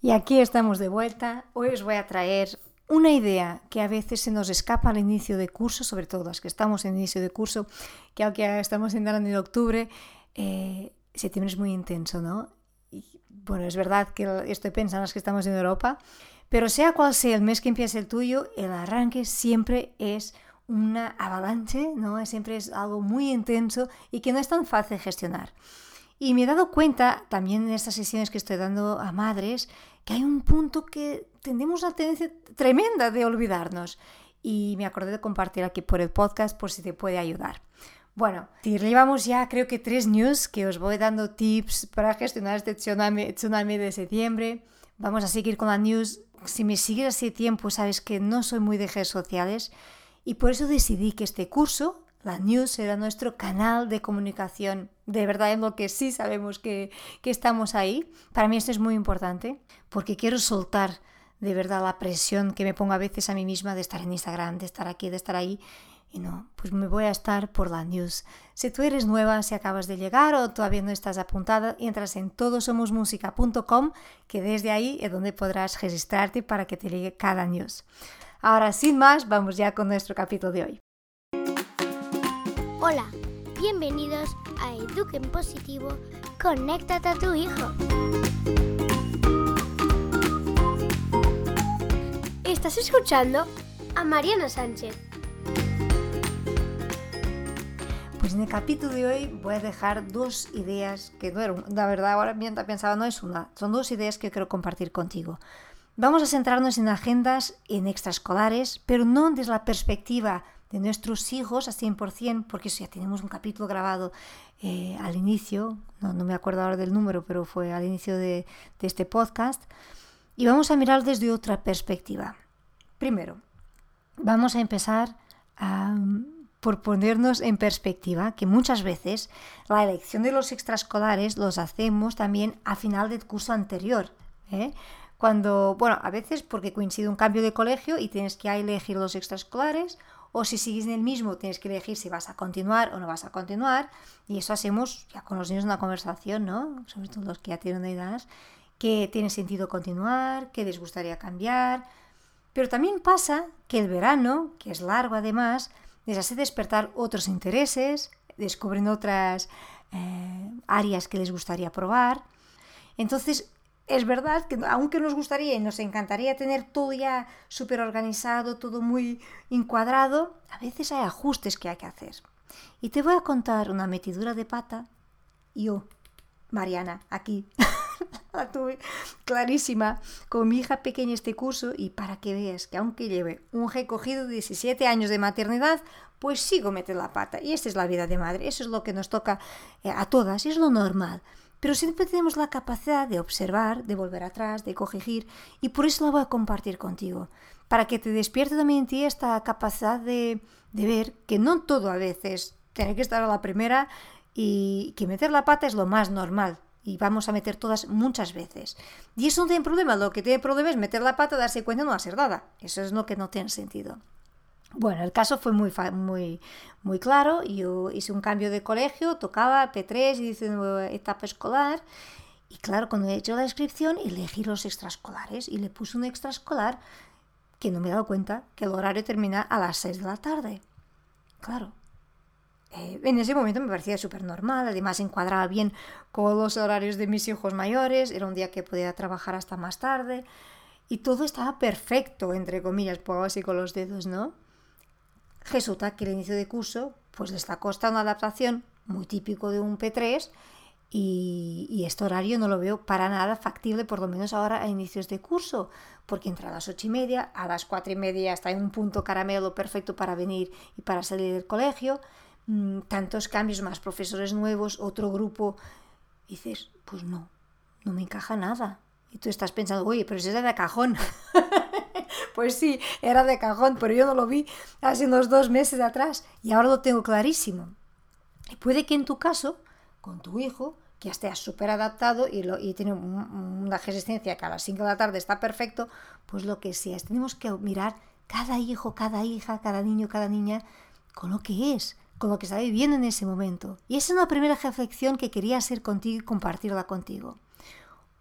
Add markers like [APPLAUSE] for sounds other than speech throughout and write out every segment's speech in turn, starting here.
Y aquí estamos de vuelta. Hoy os voy a traer una idea que a veces se nos escapa al inicio de curso, sobre todo las que estamos en inicio de curso, que aunque estamos entrando en octubre, eh, septiembre es muy intenso, ¿no? Y, bueno, es verdad que estoy pensando en que estamos en Europa, pero sea cual sea el mes que empiece el tuyo, el arranque siempre es una avalanche, ¿no? Siempre es algo muy intenso y que no es tan fácil gestionar. Y me he dado cuenta también en estas sesiones que estoy dando a madres que hay un punto que tenemos una tendencia tremenda de olvidarnos. Y me acordé de compartir aquí por el podcast por si te puede ayudar. Bueno, llevamos ya creo que tres news que os voy dando tips para gestionar este tsunami, tsunami de septiembre. Vamos a seguir con la news. Si me sigues hace tiempo sabes que no soy muy de redes sociales y por eso decidí que este curso la news será nuestro canal de comunicación, de verdad en lo que sí sabemos que, que estamos ahí. Para mí esto es muy importante porque quiero soltar de verdad la presión que me pongo a veces a mí misma de estar en Instagram, de estar aquí, de estar ahí. Y no, pues me voy a estar por la news. Si tú eres nueva, si acabas de llegar o todavía no estás apuntada, entras en todosomosmusica.com, que desde ahí es donde podrás registrarte para que te llegue cada news. Ahora, sin más, vamos ya con nuestro capítulo de hoy. Hola, bienvenidos a Eduquen Positivo, conéctate a tu hijo. Estás escuchando a Mariana Sánchez. Pues en el capítulo de hoy voy a dejar dos ideas que no eran, la verdad ahora mientras pensaba no es una, son dos ideas que quiero compartir contigo. Vamos a centrarnos en agendas en extraescolares, pero no desde la perspectiva de nuestros hijos a 100%, porque eso ya tenemos un capítulo grabado eh, al inicio, no, me acuerdo ahora del número, pero fue al inicio de, este podcast, y vamos a mirar desde otra perspectiva. Primero, vamos a empezar por ponernos en perspectiva que muchas veces la elección de los extraescolares los hacemos también a final del curso anterior. ¿eh? Cuando, bueno, a veces porque coincide un cambio de colegio y tienes que elegir los extraescolares o si sigues en el mismo tienes que elegir si vas a continuar o no vas a continuar y eso hacemos ya con los niños una conversación, ¿no? Sobre todo los que ya tienen edad, que tiene sentido continuar, que les gustaría cambiar, pero también pasa que el verano, que es largo además, les hace despertar otros intereses, descubren otras eh, áreas que les gustaría probar. Entonces, es verdad que aunque nos gustaría y nos encantaría tener todo ya súper organizado, todo muy encuadrado, a veces hay ajustes que hay que hacer. Y te voy a contar una metidura de pata. Yo, Mariana, aquí, [LAUGHS] la tuve clarísima con mi hija pequeña este curso y para que veas que aunque lleve un recogido de 17 años de maternidad, pues sigo metiendo la pata. Y esta es la vida de madre, eso es lo que nos toca eh, a todas, es lo normal. Pero siempre tenemos la capacidad de observar, de volver atrás, de corregir, y por eso la voy a compartir contigo, para que te despierte también en ti esta capacidad de, de ver que no todo a veces tiene que estar a la primera y que meter la pata es lo más normal. Y vamos a meter todas muchas veces. Y eso no tiene problema. Lo que tiene problema es meter la pata, darse cuenta y no hacer nada. Eso es lo que no tiene sentido. Bueno, el caso fue muy, muy, muy claro. Yo hice un cambio de colegio, tocaba P3 y dice etapa escolar. Y claro, cuando he hecho la inscripción, elegí los extraescolares y le puse un extraescolar que no me he dado cuenta que el horario termina a las 6 de la tarde. Claro. Eh, en ese momento me parecía súper normal, además encuadraba bien con los horarios de mis hijos mayores, era un día que podía trabajar hasta más tarde y todo estaba perfecto, entre comillas, puedo así con los dedos, ¿no? Resulta que el inicio de curso pues le está costando adaptación muy típico de un P3 y, este horario no lo veo para nada factible, por lo menos ahora a inicios de curso, porque entre a las ocho y media, a las cuatro y media está en un punto caramelo perfecto para venir y para salir del colegio, mm, tantos cambios más, profesores nuevos, otro grupo, dices, pues no, no me encaja nada. Y tú estás pensando, oye, pero si es de cajón. [LAUGHS] Pues sí, era de cajón, pero yo no lo vi hace unos dos meses atrás y ahora lo tengo clarísimo. Y puede que en tu caso, con tu hijo, que esté súper adaptado y, y tiene una resistencia que a las 5 de la tarde está perfecto, pues lo que sea, tenemos que mirar cada hijo, cada hija, cada niño, cada niña con lo que es, con lo que está viviendo en ese momento. Y esa es una primera reflexión que quería hacer contigo y compartirla contigo.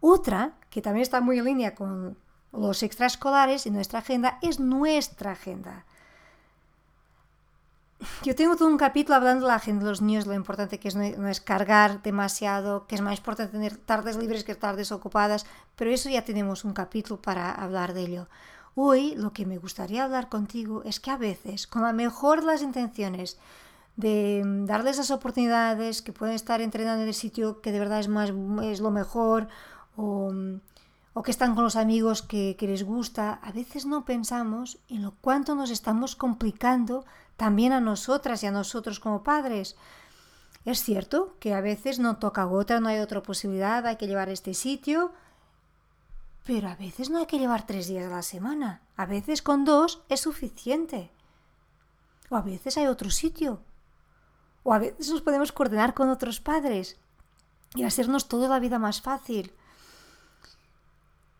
Otra, que también está muy en línea con los extraescolares y nuestra agenda, es nuestra agenda. Yo tengo todo un capítulo hablando de la agenda de los niños, lo importante que es no, es cargar demasiado, que es más importante tener tardes libres que tardes ocupadas, pero eso ya tenemos un capítulo para hablar de ello. Hoy lo que me gustaría hablar contigo es que a veces, con la mejor de las intenciones, de darles esas oportunidades que pueden estar entrenando en el sitio que de verdad es, más, es lo mejor, o, o que están con los amigos que, les gusta, a veces no pensamos en lo cuánto nos estamos complicando también a nosotras y a nosotros como padres. Es cierto que a veces no toca gota, no hay otra posibilidad, hay que llevar este sitio, pero a veces no hay que llevar tres días a la semana. A veces con dos es suficiente. O a veces hay otro sitio. O a veces nos podemos coordinar con otros padres y hacernos toda la vida más fácil.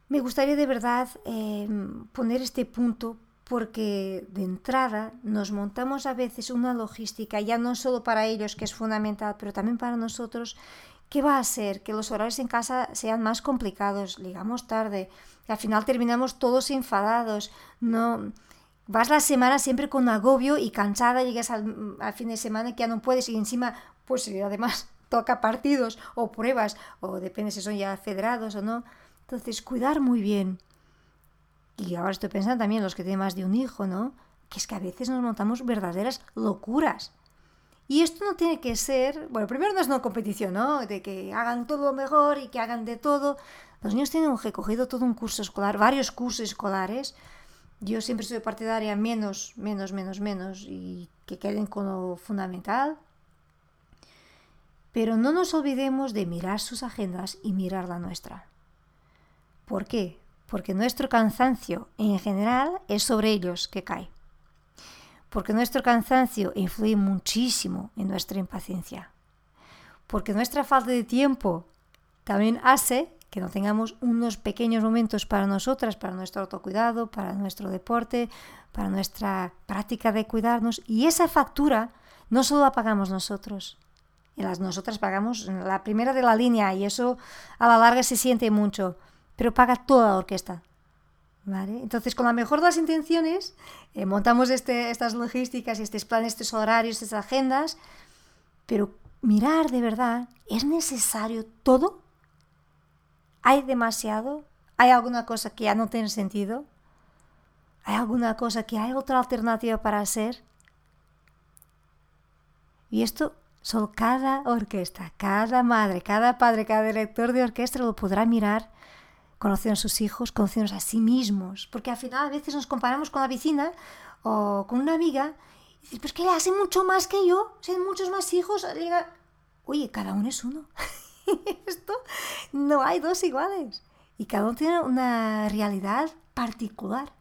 Me gustaría de verdad eh, poner este punto porque de entrada nos montamos a veces una logística, ya no solo para ellos, que es fundamental, pero también para nosotros, que va a hacer que los horarios en casa sean más complicados, llegamos tarde, al final terminamos todos enfadados, no vas la semana siempre con agobio y cansada, llegas al, fin de semana que ya no puedes y encima, pues además [LAUGHS] toca partidos o pruebas, o depende si son ya federados o no. Entonces, cuidar muy bien y ahora estoy pensando también en los que tienen más de un hijo, ¿no? Que es que a veces nos montamos verdaderas locuras. Y esto no tiene que ser, bueno, primero no es una competición, ¿no? De que hagan todo mejor y que hagan de todo. Los niños tienen recogido todo un curso escolar, varios cursos escolares. Yo siempre soy partidaria menos, menos, menos, menos y que queden con lo fundamental. Pero no nos olvidemos de mirar sus agendas y mirar la nuestra. ¿Por qué? porque nuestro cansancio en general es sobre ellos que cae. Porque nuestro cansancio influye muchísimo en nuestra impaciencia. Porque nuestra falta de tiempo también hace que no tengamos unos pequeños momentos para nosotras, para nuestro autocuidado, para nuestro deporte, para nuestra práctica de cuidarnos. Y esa factura no solo la pagamos nosotros, y las nosotras pagamos la primera de la línea y eso a la larga se siente mucho pero paga toda la orquesta. ¿Vale? Entonces, con la mejor de las intenciones, eh, montamos este, estas logísticas, estos planes, estos horarios, estas agendas, pero mirar de verdad, ¿es necesario todo? ¿Hay demasiado? ¿Hay alguna cosa que ya no tiene sentido? ¿Hay alguna cosa que hay otra alternativa para hacer? Y esto solo cada orquesta, cada madre, cada padre, cada director de orquesta lo podrá mirar conociendo a sus hijos, conociendo a sí mismos, porque al final a veces nos comparamos con la vecina o con una amiga y dices, pues que le hace mucho más que yo, tiene muchos más hijos. Oye, cada uno es uno. [LAUGHS] Esto no hay dos iguales. Y cada uno tiene una realidad particular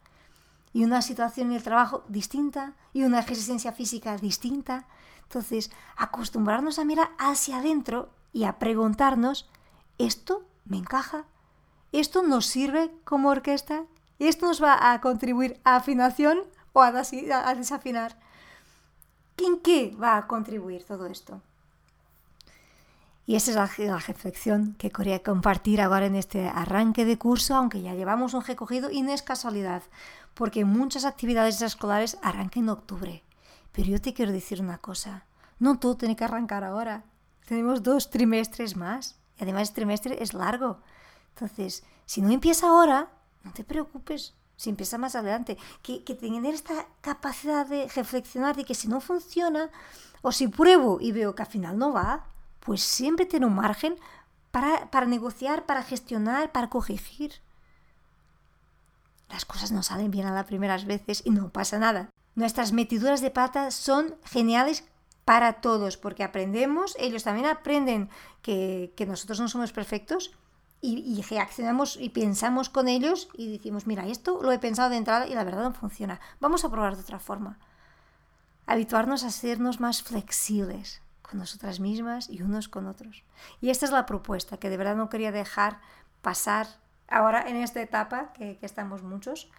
y una situación en el trabajo distinta y una existencia física distinta. Entonces, acostumbrarnos a mirar hacia adentro y a preguntarnos, ¿esto me encaja? ¿Esto nos sirve como orquesta? ¿Esto nos va a contribuir a afinación o a, desafinar? ¿En qué va a contribuir todo esto? Y esa es la, reflexión que quería compartir ahora en este arranque de curso, aunque ya llevamos un recogido y no es casualidad, porque muchas actividades escolares arrancan en octubre. Pero yo te quiero decir una cosa, no todo tiene que arrancar ahora. Tenemos dos trimestres más. Y además el trimestre es largo. Entonces, si no empieza ahora, no te preocupes, si empieza más adelante. Que, que tener esta capacidad de reflexionar de que si no funciona, o si pruebo y veo que al final no va, pues siempre tiene un margen para, para negociar, para gestionar, para corregir. Las cosas no salen bien a las primeras veces y no pasa nada. Nuestras metiduras de pata son geniales para todos, porque aprendemos, ellos también aprenden que, que nosotros no somos perfectos y, reaccionamos y pensamos con ellos y decimos, mira, esto lo he pensado de entrada y la verdad no funciona. Vamos a probar de otra forma. Habituarnos a sernos más flexibles con nosotras mismas y unos con otros. Y esta es la propuesta que de verdad no quería dejar pasar ahora en esta etapa que, que estamos muchos.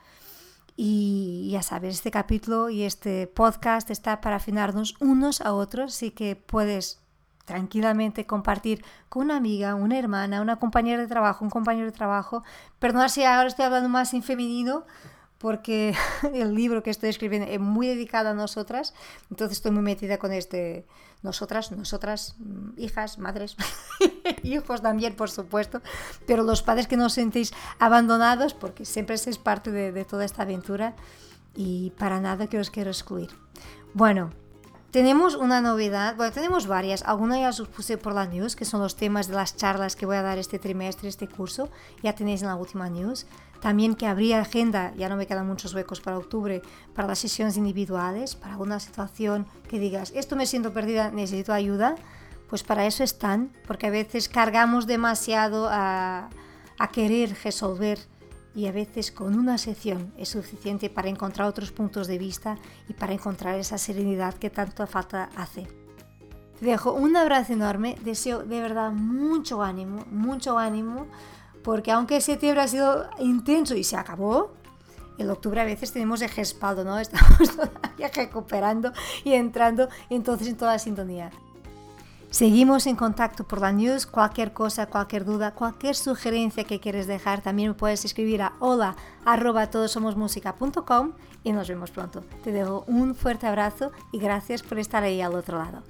Y ya sabes, este capítulo y este podcast está para afinarnos unos a otros, así que puedes tranquilamente compartir con una amiga, una hermana, una compañera de trabajo, un compañero de trabajo. Perdonad si ahora estoy hablando más en femenino, porque [LAUGHS] el libro que estoy escribiendo es muy dedicado a nosotras, entonces estoy muy metida con este, nosotras, nosotras, mm, hijas, madres, [LAUGHS] hijos también, por supuesto, pero los padres que no os sentéis abandonados, porque siempre sois parte de, de toda esta aventura y para nada que os quiero excluir. Bueno, tenemos una novedad, bueno, tenemos varias, algunas ya os puse por la news, que son los temas de las charlas que voy a dar este trimestre, este curso, ya tenéis en la última news. También que habría agenda, ya no me quedan muchos huecos para octubre, para las sesiones individuales, para alguna situación que digas, esto me siento perdida, necesito ayuda, pues para eso están, porque a veces cargamos demasiado a, a querer resolver y a veces con una sesión es suficiente para encontrar otros puntos de vista y para encontrar esa serenidad que tanto falta hace. Te dejo un abrazo enorme, deseo de verdad mucho ánimo, mucho ánimo, porque aunque septiembre ha sido intenso y se acabó, el octubre a veces tenemos el respaldo, ¿no? [LAUGHS] Estamos todavía recuperando y entrando entonces en toda sintonía. Seguimos en contacto por la news, cualquier cosa, cualquier duda, cualquier sugerencia que quieres dejar, también puedes escribir a hola arroba y nos vemos pronto. Te dejo un fuerte abrazo y gracias por estar ahí al otro lado.